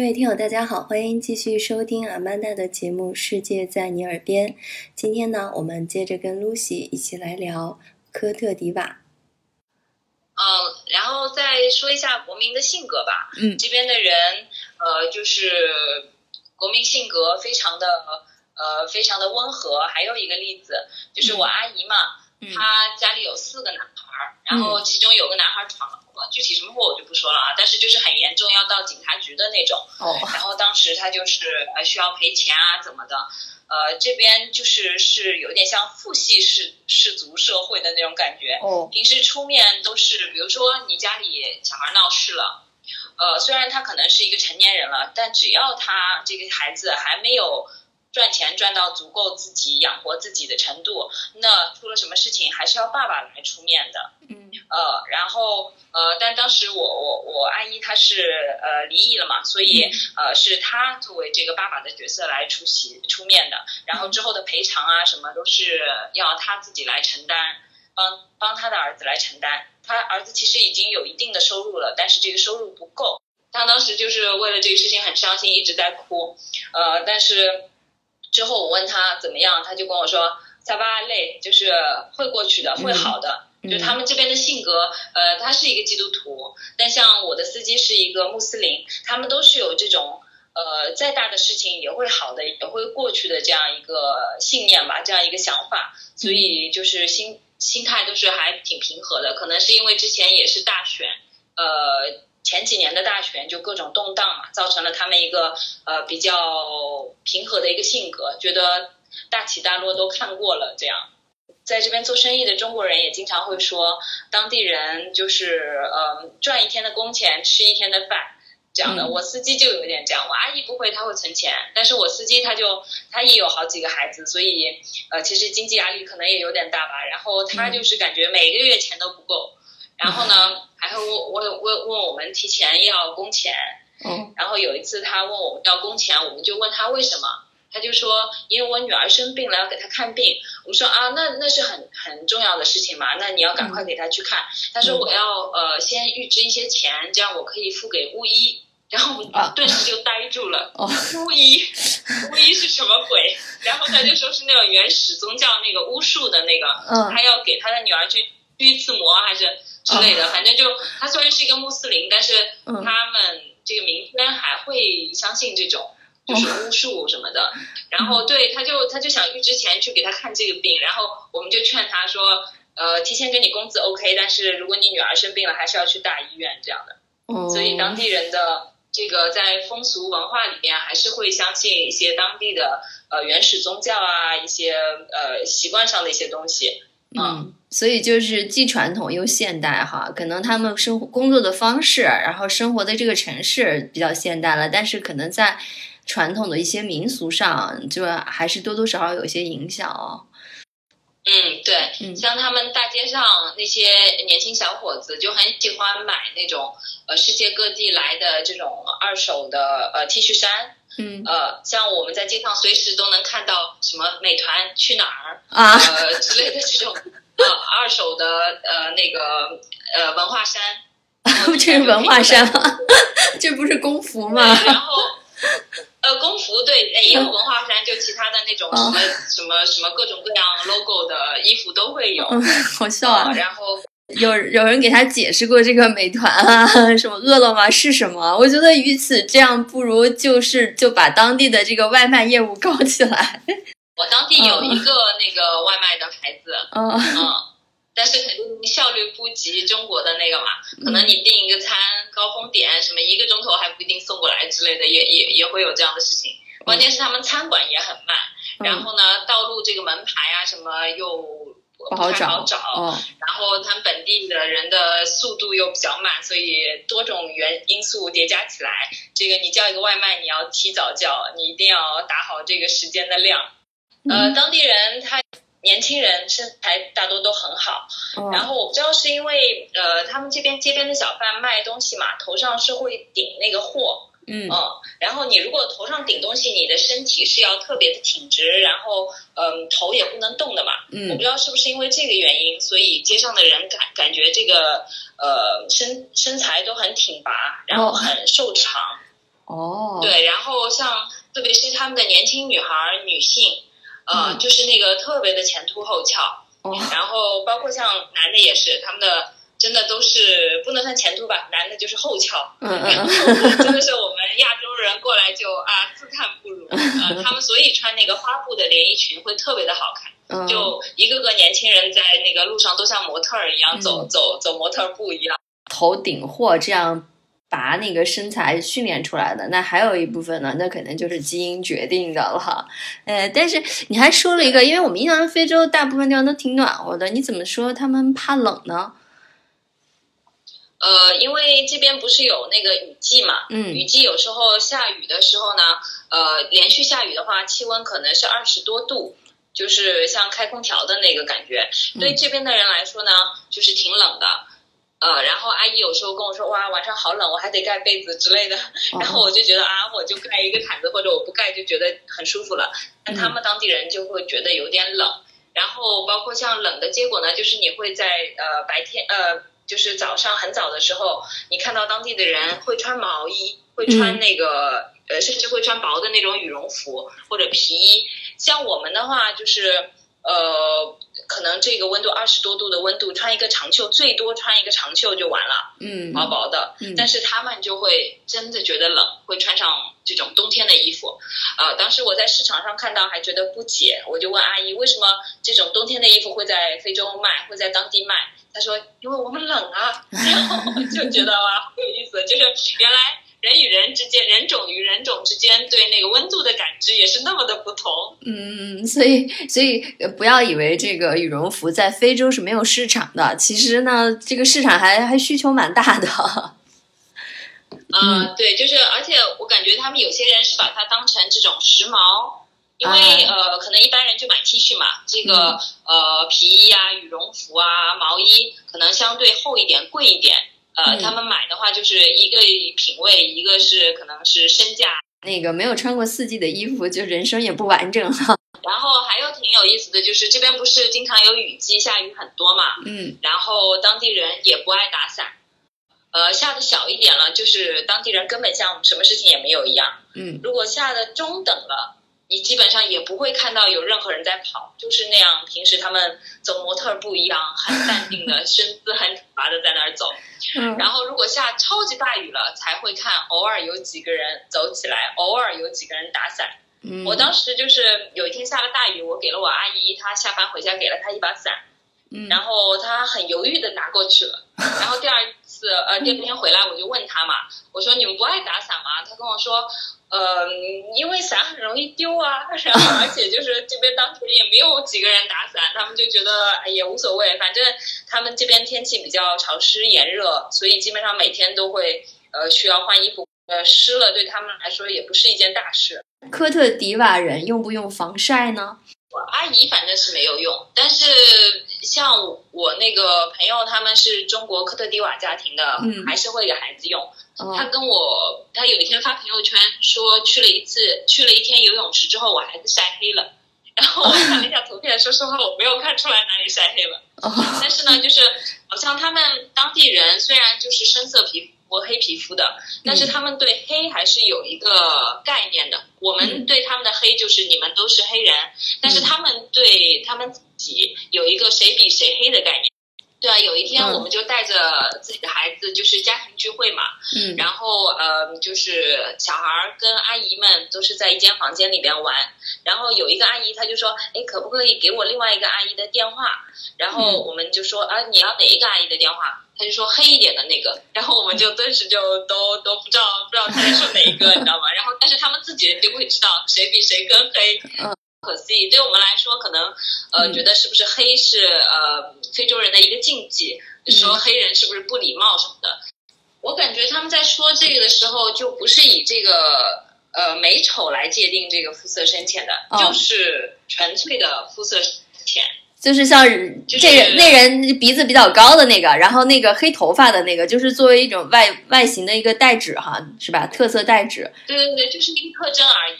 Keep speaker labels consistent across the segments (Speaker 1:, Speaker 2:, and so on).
Speaker 1: 各位听友，大家好，欢迎继续收听阿曼达的节目《世界在你耳边》。今天呢，我们接着跟 Lucy 一起来聊科特迪瓦。
Speaker 2: 嗯，然后再说一下国民的性格吧。
Speaker 1: 嗯
Speaker 2: 这边的人，呃，就是国民性格非常的呃非常的温和。还有一个例子就是我阿姨嘛，
Speaker 1: 嗯
Speaker 2: 她家里有四个男孩儿，然后其中有个男孩儿闯了祸，具体什么祸我就不说了啊，但是就是很严重，要到警察局的那种。
Speaker 1: 哦，
Speaker 2: 然后当时他就是呃需要赔钱啊怎么的，呃这边就是是有点像父系氏氏族社会的那种感觉。
Speaker 1: 哦，
Speaker 2: 平时出面都是，比如说你家里小孩闹事了，呃，虽然他可能是一个成年人了，但只要他这个孩子还没有赚钱赚到足够自己养活自己的程度，那出了什么事情还是要爸爸来出面的。
Speaker 1: 嗯
Speaker 2: 呃，然后呃，但当时我我我阿姨她是呃离异了嘛，所以呃是她作为这个爸爸的角色来出席出面的，然后之后的赔偿啊什么都是要她自己来承担，帮帮她的儿子来承担。他儿子其实已经有一定的收入了，但是这个收入不够。他当时就是为了这个事情很伤心，一直在哭。呃，但是之后我问他怎么样，他就跟我说萨巴累，就是会过去的，会好的。
Speaker 1: 嗯
Speaker 2: 就他们这边的性格，呃，他是一个基督徒，但像我的司机是一个穆斯林，他们都是有这种呃再大的事情也会好的，也会过去的这样一个信念吧，这样一个想法，所以就是心心态都是还挺平和的。可能是因为之前也是大选，呃，前几年的大选就各种动荡嘛，造成了他们一个呃比较平和的一个性格，觉得大起大落都看过了这样。在这边做生意的中国人也经常会说，当地人就是呃赚一天的工钱吃一天的饭这样的。
Speaker 1: 嗯
Speaker 2: 我司机就有点这样，我阿姨不会，她会存钱，但是我司机他就他也有好几个孩子，所以呃其实经济压力可能也有点大吧。然后他就是感觉每个月钱都不够，然后呢还会问问问问我们提前要工钱，
Speaker 1: 嗯，
Speaker 2: 然后有一次他问我们要工钱，我们就问他为什么，他就说因为我女儿生病了要给她看病。我们说啊，那那是很很重要的事情嘛，那你要赶快给她去看。他说我要呃先预支一些钱，这样我可以付给巫医。然后我们
Speaker 1: 啊
Speaker 2: 顿时就呆住了，
Speaker 1: 哦
Speaker 2: 巫医，巫医是什么鬼？然后他就说是那种原始宗教那个巫术的那个，
Speaker 1: 嗯
Speaker 2: 他要给他的女儿去驱一次魔还是之类的，反正就他虽然是一个穆斯林，但是
Speaker 1: 嗯
Speaker 2: 他们这个民间还会相信这种就是巫术什么的。然后对，他就他就想预支钱去给他看这个病，然后我们就劝他说，呃，提前给你工资 OK，但是如果你女儿生病了，还是要去大医院这样的。
Speaker 1: 哦，
Speaker 2: 所以当地人的这个在风俗文化里面，还是会相信一些当地的呃原始宗教啊，一些呃习惯上的一些东西。
Speaker 1: 嗯，所以就是既传统又现代哈，可能他们生活工作的方式，然后生活的这个城市比较现代了，但是可能在传统的一些民俗上，就还是多多少少有一些影响哦。
Speaker 2: 嗯，对，
Speaker 1: 嗯
Speaker 2: 像他们大街上那些年轻小伙子就很喜欢买那种呃世界各地来的这种二手的呃 T 恤衫，
Speaker 1: 嗯
Speaker 2: 呃，像我们在街上随时都能看到什么美团去哪儿
Speaker 1: 啊，
Speaker 2: 呃之类的这种呃二手的呃那个呃文化衫，
Speaker 1: 这是文化衫吗？这不是工服，吗？
Speaker 2: 然后 呃工服对，呃也有文化衫，就其他的那种什么、什么什么各种各样 logo 的衣服都会有。
Speaker 1: 嗯，好笑啊
Speaker 2: 呃！然后
Speaker 1: 有 有人给他解释过这个美团啊，什么饿了么是什么？我觉得与此这样，不如就是就把当地的这个外卖业务搞起来。
Speaker 2: 我当地有一个那个外卖的牌子，
Speaker 1: 嗯
Speaker 2: 嗯，但是肯定效率不及中国的那个嘛。可能你订一个餐，高峰点什么一个钟头还不一定送过来之类的，也也也会有这样的事情。关键是他们餐馆也很慢，然后呢，道路这个门牌啊什么又
Speaker 1: 不好
Speaker 2: 太好
Speaker 1: 找哦，
Speaker 2: 然后他们本地的人的速度又比较慢，所以多种原因素叠加起来，这个你叫一个外卖，你要提早叫，你一定要打好这个时间的量。呃，
Speaker 1: 嗯。
Speaker 2: 当地人他年轻人身材大多都很好，
Speaker 1: 哦
Speaker 2: 然后我不知道是因为呃他们这边街边的小贩卖东西嘛，头上是会顶那个货，
Speaker 1: 嗯
Speaker 2: 嗯，然后你如果头上顶东西，你的身体是要特别的挺直，然后嗯、头也不能动的嘛。嗯我
Speaker 1: 嗯
Speaker 2: 不知道是不是因为这个原因，所以街上的人感感觉这个呃身身材都很挺拔，然后很瘦长。
Speaker 1: 哦，
Speaker 2: 对，然后像特别是他们的年轻女孩儿、女性，呃，就是那个特别的前凸后翘。
Speaker 1: 哦，
Speaker 2: 然后包括像男的也是，他们的真的都是不能算前凸吧，男的就是后翘。真的是我们亚洲人过来就啊自叹不如。呃，他们所以穿那个花布的连衣裙会特别的好看，
Speaker 1: 嗯，
Speaker 2: 就一个个年轻人在那个路上都像模特儿一样走
Speaker 1: 嗯
Speaker 2: 走走模特儿步一样。
Speaker 1: 头顶货这样把那个身材训练出来的。那还有一部分呢，那可能就是基因决定的了。呃，但是你还说了一个，因为我们印象中非洲大部分地方都挺暖和的，你怎么说他们怕冷呢？
Speaker 2: 呃，因为这边不是有那个雨季嘛，
Speaker 1: 嗯
Speaker 2: 雨季有时候下雨的时候呢，呃，连续下雨的话，气温可能是二十多度，就是像开空调的那个感觉。对这边的人来说呢，就是挺冷的。呃，然后阿姨有时候跟我说，哇，晚上好冷，我还得盖被子之类的。然后我就觉得啊，我就盖一个毯子，或者我不盖就觉得很舒服了。但他们当地人就会觉得有点冷。然后包括像冷的结果呢，就是你会在呃白天呃，就是早上很早的时候，你看到当地的人会穿毛衣，会穿那个、呃，甚至会穿薄的那种羽绒服或者皮衣。像我们的话，就是呃，可能这个温度二十多度的温度，穿一个长袖，最多穿一个长袖就完了。
Speaker 1: 嗯
Speaker 2: 薄薄的，
Speaker 1: 嗯
Speaker 2: 但是他们就会真的觉得冷，会穿上这种冬天的衣服。呃，当时我在市场上看到，还觉得不解，我就问阿姨，为什么这种冬天的衣服会在非洲卖，会在当地卖？她说，因为我们冷啊。然后我就觉得哇，有意思，就是原来人与人之间，人种与人种之间对那个温度的感知也是那么的不同。
Speaker 1: 嗯，所以所以呃不要以为这个羽绒服在非洲是没有市场的，其实呢，这个市场还还需求蛮大的。
Speaker 2: 嗯，对，就是，而且我感觉他们有些人是把它当成这种时髦，因为、呃，可能一般人就买 T 恤嘛，这个、呃皮衣啊、羽绒服啊、毛衣可能相对厚一点、贵一点。呃，
Speaker 1: 嗯
Speaker 2: 他们买的话就是一个品味，一个是可能是身价，
Speaker 1: 那个没有穿过四季的衣服，就人生也不完整哈。
Speaker 2: 然后还有挺有意思的就是这边不是经常有雨季，下雨很多嘛，
Speaker 1: 嗯
Speaker 2: 然后当地人也不爱打伞，呃，下的小一点了，就是当地人根本像什么事情也没有一样。
Speaker 1: 嗯
Speaker 2: 如果下的中等了，你基本上也不会看到有任何人在跑，就是那样，平时他们走模特儿步一样，很淡定的，身姿很挺拔的在那儿走。
Speaker 1: 嗯
Speaker 2: 然后如果下超级大雨了，才会看偶尔有几个人走起来，偶尔有几个人打伞。
Speaker 1: 嗯，
Speaker 2: 我当时就是有一天下了大雨，我给了我阿姨，她下班回家给了她一把伞，
Speaker 1: 嗯
Speaker 2: 然后她很犹豫的拿过去了。然后第二次，呃，第二天回来我就问他嘛，我说你们不爱打伞吗？他跟我说，呃，因为伞很容易丢啊，然后而且就是这边当时也没有几个人打伞，他们就觉得哎也无所谓，反正他们这边天气比较潮湿炎热，所以基本上每天都会呃需要换衣服，呃湿了对他们来说也不是一件大事。
Speaker 1: 科特迪瓦人用不用防晒呢？
Speaker 2: 我阿姨反正是没有用，但是像我我那个朋友他们是中国科特迪瓦家庭的，
Speaker 1: 嗯
Speaker 2: 还是会给孩子用。他
Speaker 1: 哦，
Speaker 2: 跟我，他有一天发朋友圈说去了一次，去了一天游泳池之后，我孩子晒黑了。然后我看了一下图片，说实话我没有看出来哪里晒黑了。
Speaker 1: 哦，
Speaker 2: 但是呢，就是好像他们当地人虽然就是深色皮肤、黑皮肤的，但是他们对黑还是有一个概念的。我们对他们的黑就是你们都是黑人，但是他们对他们自己有一个谁比谁黑的概念。对啊，有一天
Speaker 1: 嗯
Speaker 2: 我们就带着自己的孩子，就是家庭聚会嘛，
Speaker 1: 嗯
Speaker 2: 然后呃，就是小孩儿跟阿姨们都是在一间房间里边玩，然后有一个阿姨她就说，哎，可不可以给我另外一个阿姨的电话？然后
Speaker 1: 嗯
Speaker 2: 我们就说啊，你要哪一个阿姨的电话？她就说黑一点的那个，然后我们就顿时就都都不知道不知道她在说哪一个，你知道吗？然后但是他们自己人就会知道谁比谁更黑。
Speaker 1: 嗯
Speaker 2: 不可思议，对我们来说，可能呃、
Speaker 1: 嗯
Speaker 2: 觉得是不是黑是呃非洲人的一个禁忌，说黑人是不是不礼貌什么的。我感觉他们在说这个的时候，就不是以这个呃美丑来界定这个肤色深浅的，
Speaker 1: 哦
Speaker 2: 就是纯粹的肤色浅。
Speaker 1: 就是像
Speaker 2: 就是
Speaker 1: 这人那人鼻子比较高的那个，然后那个黑头发的那个，就是作为一种外外形的一个代指哈，是吧？特色代指。
Speaker 2: 对对对，就是一个特征而已。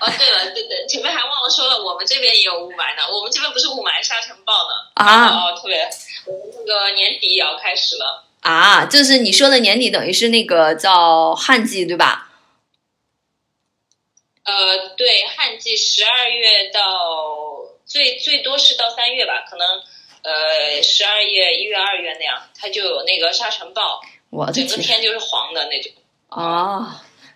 Speaker 2: 哦，对了，对对，前面还忘了说了，我们这边也有雾霾呢。我们这边不是雾霾沙尘暴呢。
Speaker 1: 啊
Speaker 2: 哦，特别，我们那个年底也要开始了。
Speaker 1: 啊，就是你说的年底，等于是那个叫旱季，对吧？
Speaker 2: 呃，对，旱季十二月到最最多是到三月吧，可能呃十二月、一月、二月那样，它就有那个沙尘暴，整个
Speaker 1: 天
Speaker 2: 天就是黄的那种。
Speaker 1: 哦，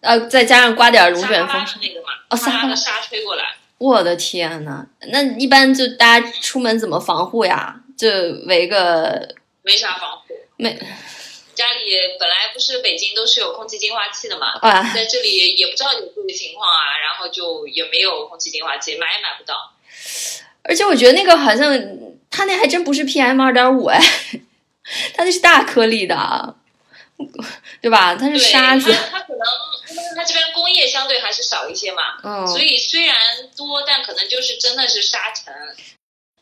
Speaker 1: 呃，再加上刮点龙卷风
Speaker 2: 撒哈拉，的那个嘛，
Speaker 1: 哦撒哈拉
Speaker 2: 撒哈拉的沙吹过来。
Speaker 1: 我的天呐，那一般就大家出门怎么防护呀？就围个
Speaker 2: 没啥防护。
Speaker 1: 没
Speaker 2: 家里本来不是北京都是有空气净化器的嘛，
Speaker 1: 啊，
Speaker 2: 在这里也不知道有这个情况啊，然后就也没有空气净化器，买也买不到。
Speaker 1: 而且我觉得那个好像它那还真不是 PM 二点五哎，它那是大颗粒的，对吧？它是，沙子，
Speaker 2: 这边工业相对还是少一些嘛，
Speaker 1: 嗯，
Speaker 2: 所以虽然多，但可能就是真的是沙尘。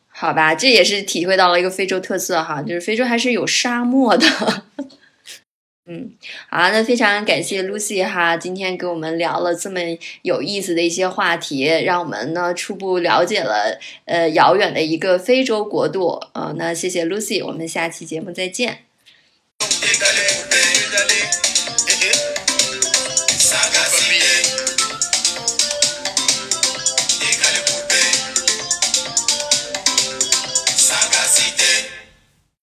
Speaker 1: 好吧，这也是体会到了一个非洲特色哈，就是非洲还是有沙漠的。嗯，好，那非常感谢 Lucy 哈，今天给我们聊了这么有意思的一些话题，让我们呢初步了解了呃遥远的一个非洲国度。呃，那谢谢 Lucy，我们下期节目再见。
Speaker 3: 探